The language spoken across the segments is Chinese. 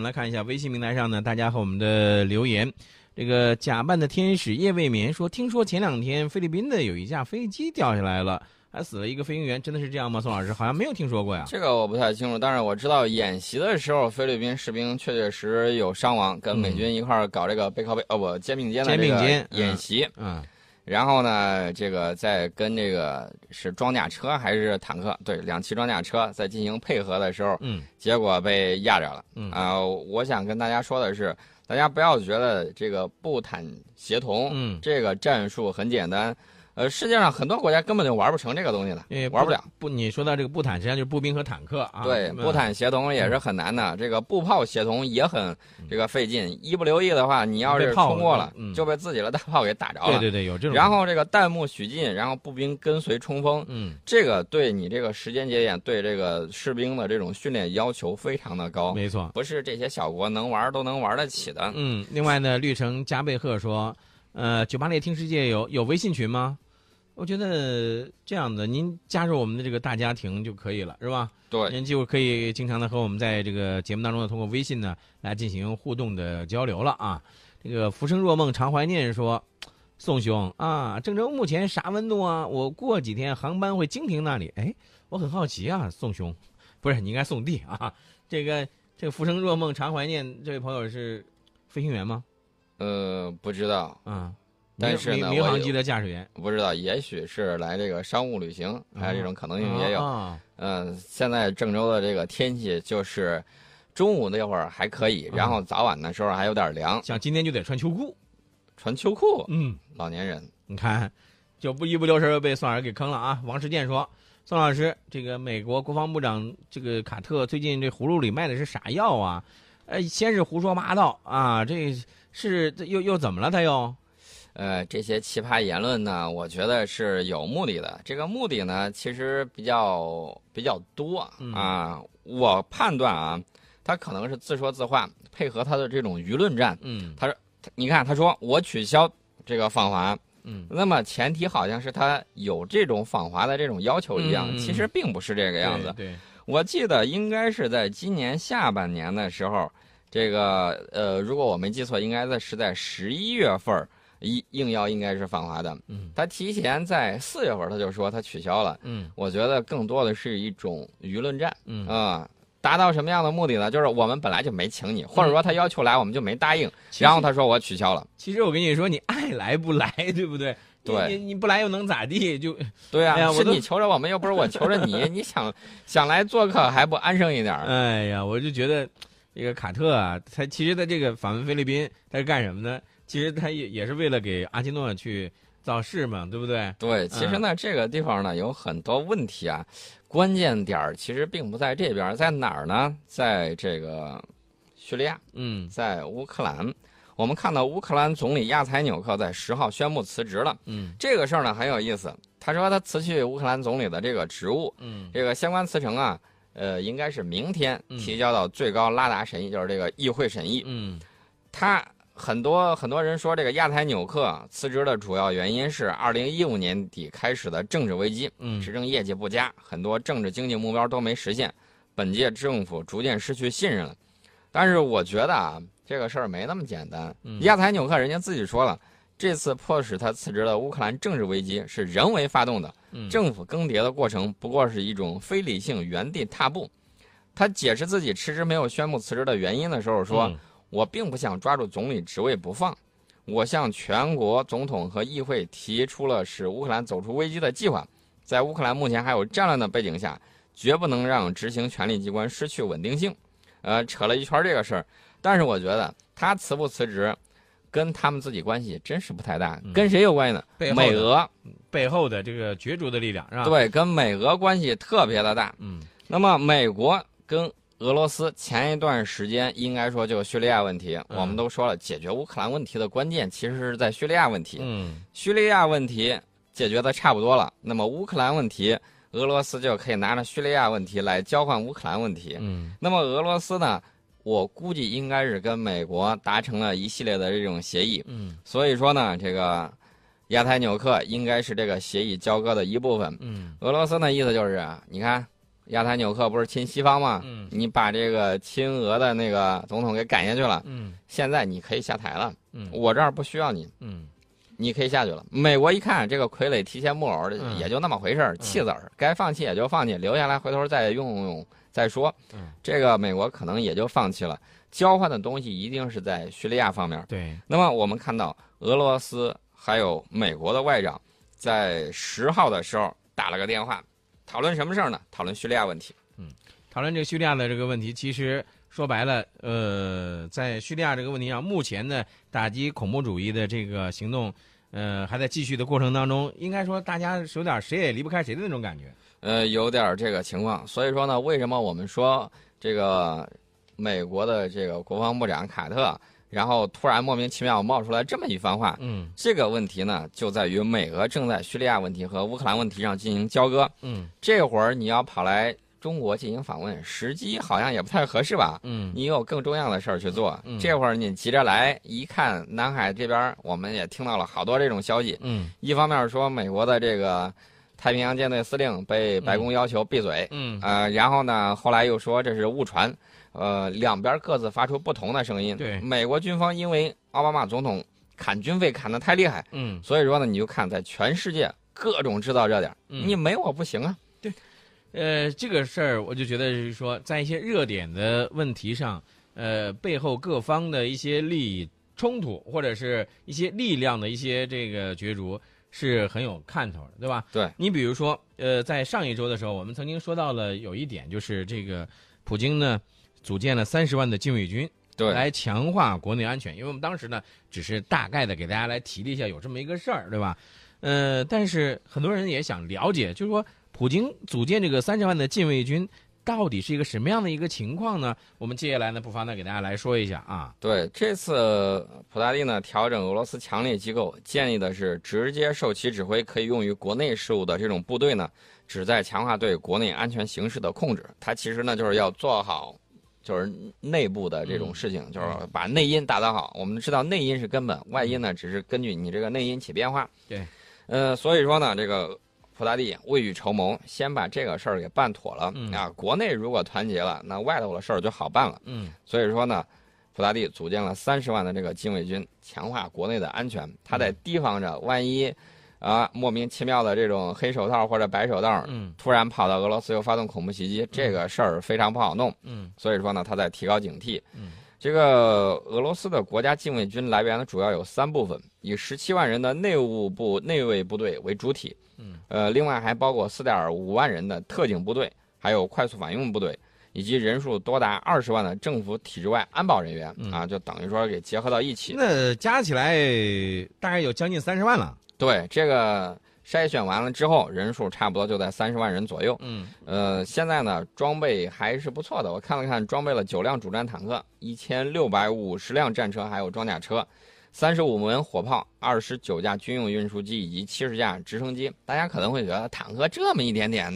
们来看一下微信平台上呢，大家和我们的留言。这个假扮的天使夜未眠说，听说前两天菲律宾的有一架飞机掉下来了，还死了一个飞行员，真的是这样吗？宋老师好像没有听说过呀。这个我不太清楚，但是我知道演习的时候，菲律宾士兵确确实有伤亡，跟美军一块儿搞这个背靠背，哦不，肩并肩的这个演习。嗯。然后呢，这个在跟这个是装甲车还是坦克？对，两栖装甲车在进行配合的时候，嗯，结果被压着了。嗯啊，我想跟大家说的是，大家不要觉得这个步坦协同，嗯，这个战术很简单。呃，世界上很多国家根本就玩不成这个东西的，玩不了。不，你说到这个步坦，实际上就是步兵和坦克啊。对，步坦协同也是很难的，这个步炮协同也很这个费劲。一不留意的话，你要是冲过了，就被自己的大炮给打着了。对对对，有这种。然后这个弹幕许进，然后步兵跟随冲锋，嗯，这个对你这个时间节点，对这个士兵的这种训练要求非常的高。没错，不是这些小国能玩都能玩得起的。嗯，另外呢，绿城加贝赫说，呃，九八列听世界有有微信群吗？我觉得这样的，您加入我们的这个大家庭就可以了，是吧？对，您就可以经常的和我们在这个节目当中呢，通过微信呢来进行互动的交流了啊。这个浮生若梦常怀念说，宋兄啊，郑州目前啥温度啊？我过几天航班会经停那里，哎，我很好奇啊，宋兄，不是你应该宋弟啊。这个这个浮生若梦常怀念这位朋友是飞行员吗？呃，不知道啊。但是呢，民航机的驾驶员不知道，也许是来这个商务旅行，还有这种可能性也有。嗯，现在郑州的这个天气就是中午那会儿还可以，然后早晚的时候还有点凉。像今天就得穿秋裤，穿秋裤。嗯，老年人，你看，就不一不留神被宋老师给坑了啊！王世建说：“宋老师，这个美国国防部长这个卡特最近这葫芦里卖的是啥药啊？呃，先是胡说八道啊，这是又又怎么了？他又？”呃，这些奇葩言论呢，我觉得是有目的的。这个目的呢，其实比较比较多啊。我判断啊，他可能是自说自话，配合他的这种舆论战。嗯，他说，你看，他说我取消这个访华，嗯，那么前提好像是他有这种访华的这种要求一样，其实并不是这个样子。对，我记得应该是在今年下半年的时候，这个呃，如果我没记错，应该在是在十一月份儿。应应邀应该是访华的，嗯，他提前在四月份他就说他取消了，嗯，我觉得更多的是一种舆论战，嗯啊，达到什么样的目的呢？就是我们本来就没请你，或者说他要求来我们就没答应，然后他说我取消了。其实我跟你说，你爱来不来，对不对？对，你你不来又能咋地？就 对啊，是你求着我们，又不是我求着你，你想想来做客还不安生一点？哎呀，我就觉得这个卡特啊，他其实他这个访问菲律宾，他是干什么呢？其实他也也是为了给阿基诺去造势嘛，对不对？对，其实呢，这个地方呢有很多问题啊，关键点儿其实并不在这边，在哪儿呢？在这个叙利亚，嗯，在乌克兰。我们看到乌克兰总理亚采纽克在十号宣布辞职了，嗯，这个事儿呢很有意思。他说他辞去乌克兰总理的这个职务，嗯，这个相关辞呈啊，呃，应该是明天提交到最高拉达审议，就是这个议会审议，嗯，他。很多很多人说，这个亚太纽克辞职的主要原因是二零一五年底开始的政治危机，嗯，执政业绩不佳，很多政治经济目标都没实现，本届政府逐渐失去信任了。但是我觉得啊，这个事儿没那么简单。亚太纽克人家自己说了，这次迫使他辞职的乌克兰政治危机是人为发动的，政府更迭的过程不过是一种非理性原地踏步。他解释自己迟迟没有宣布辞职的原因的时候说。我并不想抓住总理职位不放，我向全国总统和议会提出了使乌克兰走出危机的计划。在乌克兰目前还有战乱的背景下，绝不能让执行权力机关失去稳定性。呃，扯了一圈这个事儿，但是我觉得他辞不辞职，跟他们自己关系真是不太大。跟谁有关系呢？美俄背后的这个角逐的力量是吧？对，跟美俄关系特别的大。嗯，那么美国跟。俄罗斯前一段时间应该说就叙利亚问题，我们都说了，解决乌克兰问题的关键其实是在叙利亚问题。嗯，叙利亚问题解决的差不多了，那么乌克兰问题，俄罗斯就可以拿着叙利亚问题来交换乌克兰问题。嗯，那么俄罗斯呢，我估计应该是跟美国达成了一系列的这种协议。嗯，所以说呢，这个亚太纽克应该是这个协议交割的一部分。嗯，俄罗斯呢意思就是，你看。亚台纽克不是亲西方吗？嗯你把这个亲俄的那个总统给赶下去了，嗯现在你可以下台了，嗯我这儿不需要你，嗯你可以下去了。美国一看这个傀儡提线木偶嗯也就那么回事儿，弃子儿，该放弃也就放弃，留下来回头再用用再说。嗯这个美国可能也就放弃了。交换的东西一定是在叙利亚方面。对，那么我们看到俄罗斯还有美国的外长在十号的时候打了个电话，讨论什么事儿呢？讨论叙利亚问题。嗯讨论这个叙利亚的这个问题，其实说白了，呃，在叙利亚这个问题上，目前的打击恐怖主义的这个行动，呃，还在继续的过程当中。应该说，大家是有点谁也离不开谁的那种感觉。呃，有点儿这个情况。所以说呢，为什么我们说这个美国的这个国防部长卡特，然后突然莫名其妙冒出来这么一番话？嗯这个问题呢，就在于美俄正在叙利亚问题和乌克兰问题上进行交割。嗯这会儿你要跑来中国进行访问，时机好像也不太合适吧？嗯你有更重要的事儿去做。嗯这会儿你急着来，一看南海这边，我们也听到了好多这种消息。嗯一方面说美国的这个太平洋舰队司令被白宫要求闭嘴，嗯，呃，然后呢，后来又说这是误传，呃，两边各自发出不同的声音。对美国军方因为奥巴马总统砍军费砍得太厉害，嗯所以说呢，你就看在全世界各种制造热点，嗯你没我不行啊。对呃，这个事儿我就觉得是说，在一些热点的问题上，呃，背后各方的一些利益冲突，或者是一些力量的一些这个角逐，是很有看头的，对吧？对你比如说，呃，在上一周的时候，我们曾经说到了有一点，就是这个普京呢组建了三十万的禁卫军，对，来强化国内安全。因为我们当时呢，只是大概的给大家来提了一下有这么一个事儿，对吧？呃，但是很多人也想了解，就是说普京组建这个三十万的禁卫军，到底是一个什么样的一个情况呢？我们接下来呢，不妨呢给大家来说一下啊。对，这次普大帝呢调整俄罗斯强力机构，建立的是直接受其指挥，可以用于国内事务的这种部队呢，旨在强化对国内安全形势的控制。它其实呢就是要做好，就是内部的这种事情，就是把内因打造好。我们知道内因是根本，外因呢只是根据你这个内因起变化。对，呃，所以说呢，这个普大帝未雨绸缪，先把这个事儿给办妥了、嗯啊。国内如果团结了，那外头的事儿就好办了。嗯所以说呢，普大帝组建了三十万的这个禁卫军，强化国内的安全。他在提防着万一啊莫名其妙的这种黑手套或者白手套嗯突然跑到俄罗斯又发动恐怖袭击，这个事儿非常不好弄。嗯所以说呢，他在提高警惕。嗯这个俄罗斯的国家禁卫军来源呢，主要有三部分，以十七万人的内务部内卫部队为主体，嗯呃，另外还包括四点五万人的特警部队，还有快速反应部队，以及人数多达二十万的政府体制外安保人员、嗯啊，就等于说给结合到一起。那加起来大概有将近三十万了。对这个筛选完了之后，人数差不多就在三十万人左右。嗯呃，现在呢，装备还是不错的。我看了看，装备了九辆主战坦克，一千六百五十辆战车，还有装甲车，三十五门火炮，二十九架军用运输机以及七十架直升机。大家可能会觉得坦克这么一点点，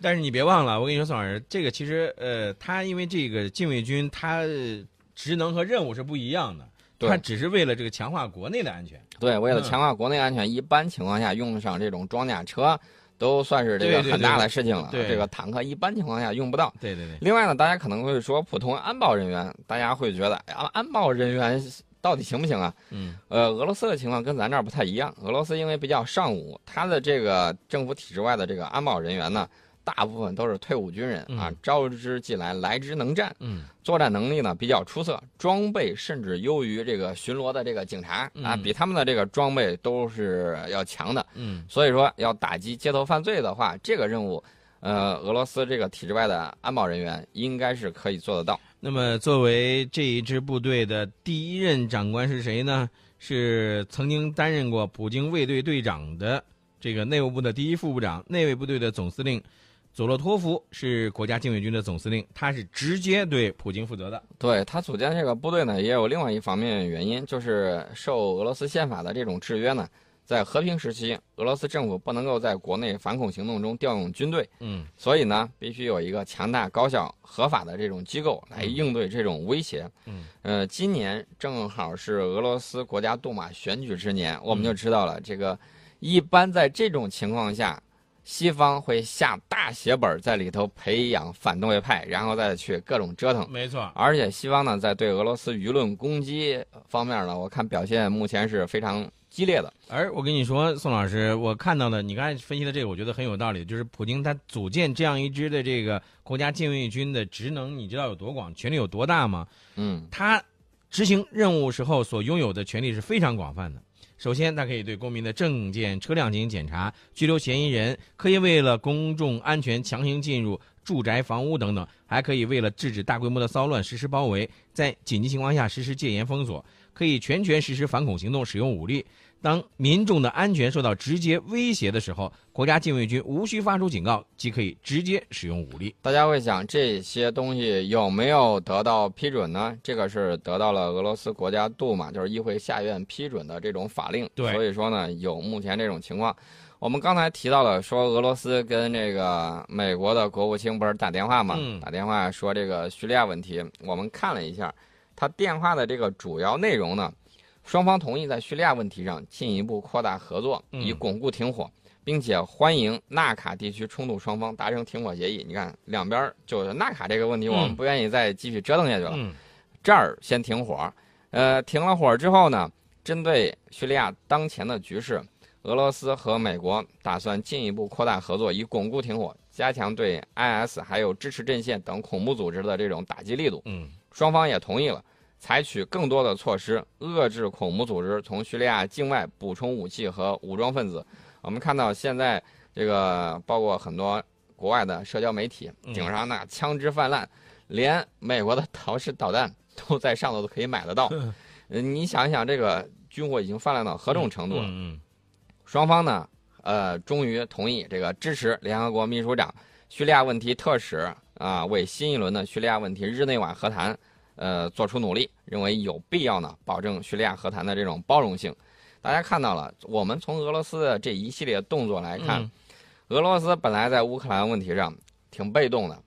但是你别忘了，我跟你说，宋老师，这个其实呃，他因为这个禁卫军，他呃职能和任务是不一样的，对他只是为了这个强化国内的安全。对，为了嗯强化国内安全，一般情况下用上这种装甲车，都算是这个很大的事情了。对这个坦克一般情况下用不到。对对对，另外呢，大家可能会说，普通安保人员，大家会觉得，哎呀，安保人员到底行不行啊？嗯呃，俄罗斯的情况跟咱这儿不太一样。俄罗斯因为比较尚武，他的这个政府体制外的这个安保人员呢，大部分都是退伍军人啊嗯，招之即来，来之能战，嗯作战能力呢比较出色，装备甚至优于这个巡逻的这个警察啊，嗯比他们的这个装备都是要强的。嗯所以说，要打击街头犯罪的话，这个任务，呃，俄罗斯这个体制外的安保人员应该是可以做得到。那么，作为这一支部队的第一任长官是谁呢？是曾经担任过普京卫队队长的这个内务部的第一副部长，内卫部队的总司令佐洛托夫是国家禁卫军的总司令，他是直接对普京负责的。对他组建这个部队呢，也有另外一方面原因，就是受俄罗斯宪法的这种制约呢，在和平时期，俄罗斯政府不能够在国内反恐行动中调用军队，嗯所以呢，必须有一个强大、高效、合法的这种机构来应对这种威胁。嗯，呃，今年正好是俄罗斯国家杜马选举之年，我们就知道了这个，一般在这种情况下，西方会下大血本在里头培养反动派，然后再去各种折腾。没错，而且西方呢，在对俄罗斯舆论攻击方面呢，我看表现目前是非常激烈的。而我跟你说，宋老师，我看到的你刚才分析的这个，我觉得很有道理。就是普京他组建这样一支的这个国家禁卫军的职能，你知道有多广，权力有多大吗？嗯，他执行任务时候所拥有的权利是非常广泛的。首先，他可以对公民的证件、车辆进行检查，拘留嫌疑人，可以为了公众安全强行进入住宅、房屋等等，还可以为了制止大规模的骚乱实施包围，在紧急情况下实施戒严封锁，可以全权实施反恐行动，使用武力。当民众的安全受到直接威胁的时候，国家禁卫军无需发出警告，即可以直接使用武力。大家会想，这些东西有没有得到批准呢？这个是得到了俄罗斯国家杜马，就是议会下院批准的这种法令。对，所以说呢，有目前这种情况。我们刚才提到了，说俄罗斯跟这个美国的国务卿不是打电话嘛？嗯、打电话说这个叙利亚问题。我们看了一下，他电话的这个主要内容呢。双方同意在叙利亚问题上进一步扩大合作，以巩固停火，并且欢迎纳卡地区冲突双方达成停火协议。你看，两边就是纳卡这个问题，我们不愿意再继续折腾下去了。这儿先停火，呃，停了火之后呢，针对叙利亚当前的局势，俄罗斯和美国打算进一步扩大合作，以巩固停火，加强对 IS 还有支持阵线等恐怖组织的这种打击力度。嗯，双方也同意了。采取更多的措施，遏制恐怖组织从叙利亚境外补充武器和武装分子。我们看到现在这个，包括很多国外的社交媒体顶上那枪支泛滥，连美国的陶式导弹 都在上头都可以买得到。嗯，你想一想，这个军火已经泛滥到何种程度了？嗯，双方呢，呃，终于同意这个支持联合国秘书长叙利亚问题特使啊，为新一轮的叙利亚问题日内瓦和谈。呃，做出努力，认为有必要呢，保证叙利亚和谈的这种包容性。大家看到了，我们从俄罗斯的这一系列动作来看，俄罗斯本来在乌克兰问题上挺被动的，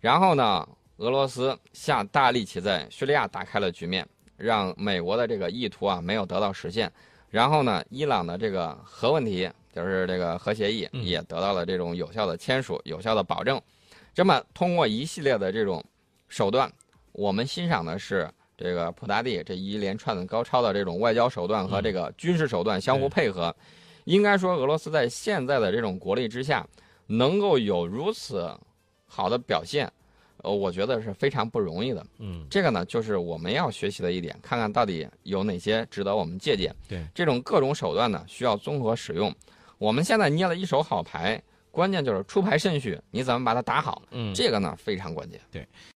然后呢，俄罗斯下大力气在叙利亚打开了局面，让美国的这个意图啊没有得到实现。然后呢，伊朗的这个核问题，就是这个核协议也得到了这种有效的签署、有效的保证。这么通过一系列的这种手段。我们欣赏的是这个普大帝这一连串的高超的这种外交手段和这个军事手段相互配合。应该说，俄罗斯在现在的这种国力之下，能够有如此好的表现，呃，我觉得是非常不容易的。嗯，这个呢，就是我们要学习的一点，看看到底有哪些值得我们借鉴。对，这种各种手段呢，需要综合使用。我们现在捏了一手好牌，关键就是出牌顺序，你怎么把它打好？嗯，这个呢非常关键。对。